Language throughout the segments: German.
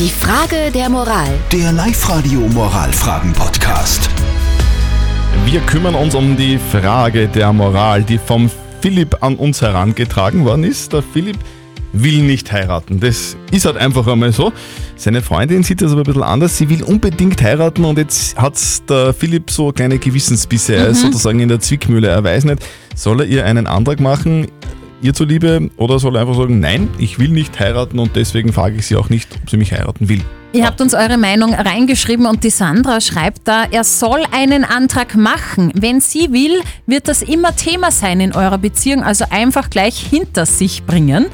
Die Frage der Moral. Der Live-Radio Moralfragen-Podcast. Wir kümmern uns um die Frage der Moral, die vom Philipp an uns herangetragen worden ist. Der Philipp will nicht heiraten. Das ist halt einfach einmal so. Seine Freundin sieht das aber ein bisschen anders. Sie will unbedingt heiraten und jetzt hat der Philipp so kleine Gewissensbisse. Er ist sozusagen in der Zwickmühle. Er weiß nicht, soll er ihr einen Antrag machen, ihr zuliebe, oder soll einfach sagen, nein, ich will nicht heiraten und deswegen frage ich sie auch nicht, ob sie mich heiraten will. Ihr habt uns eure Meinung reingeschrieben und die Sandra schreibt da, er soll einen Antrag machen. Wenn sie will, wird das immer Thema sein in eurer Beziehung, also einfach gleich hinter sich bringen.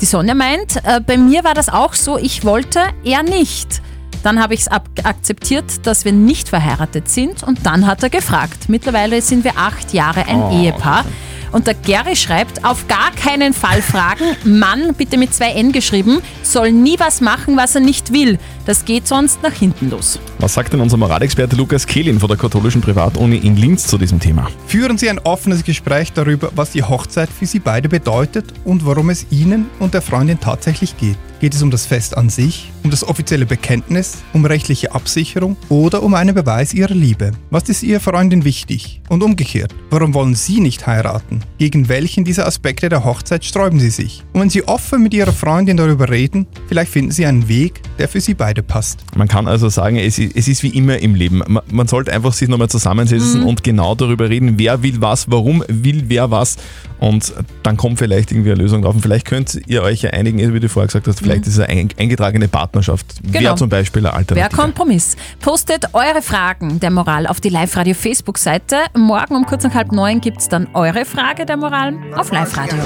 Die Sonja meint, äh, bei mir war das auch so, ich wollte, er nicht. Dann habe ich es akzeptiert, dass wir nicht verheiratet sind und dann hat er gefragt. Mittlerweile sind wir acht Jahre ein Oh, Ehepaar. Und der Gary schreibt, auf gar keinen Fall fragen, Mann, bitte mit zwei N geschrieben, soll nie was machen, was er nicht will. Das geht sonst nach hinten los. Was sagt denn unser Moralexperte Lukas Kehlin von der katholischen Privatuni in Linz zu diesem Thema? Führen Sie ein offenes Gespräch darüber, was die Hochzeit für Sie beide bedeutet und worum es Ihnen und der Freundin tatsächlich geht. Geht es um das Fest an sich, um das offizielle Bekenntnis, um rechtliche Absicherung oder um einen Beweis Ihrer Liebe? Was ist Ihrer Freundin wichtig? Und umgekehrt, warum wollen Sie nicht heiraten? Gegen welchen dieser Aspekte der Hochzeit sträuben Sie sich? Und wenn Sie offen mit Ihrer Freundin darüber reden, vielleicht finden Sie einen Weg, der für Sie beide passt. Man kann also sagen, es ist, es ist wie immer im Leben. Man, man sollte einfach sich nochmal zusammensetzen und genau darüber reden, wer will was, warum will wer was und dann kommt vielleicht irgendwie eine Lösung drauf. Und vielleicht könnt ihr euch ja einigen, wie du vorher gesagt hast, vielleicht ist es eine ein- eingetragene Partnerschaft. Genau. Wäre zum Beispiel eine Wer Alternative. Kompromiss? Postet eure Fragen der Moral auf die Live-Radio Facebook-Seite. Morgen um kurz nach halb neun gibt es dann eure Frage der Moral auf Live-Radio.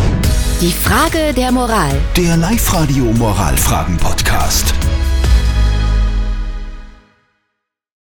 Die Frage der Moral. Der Live-Radio Moralfragen-Podcast.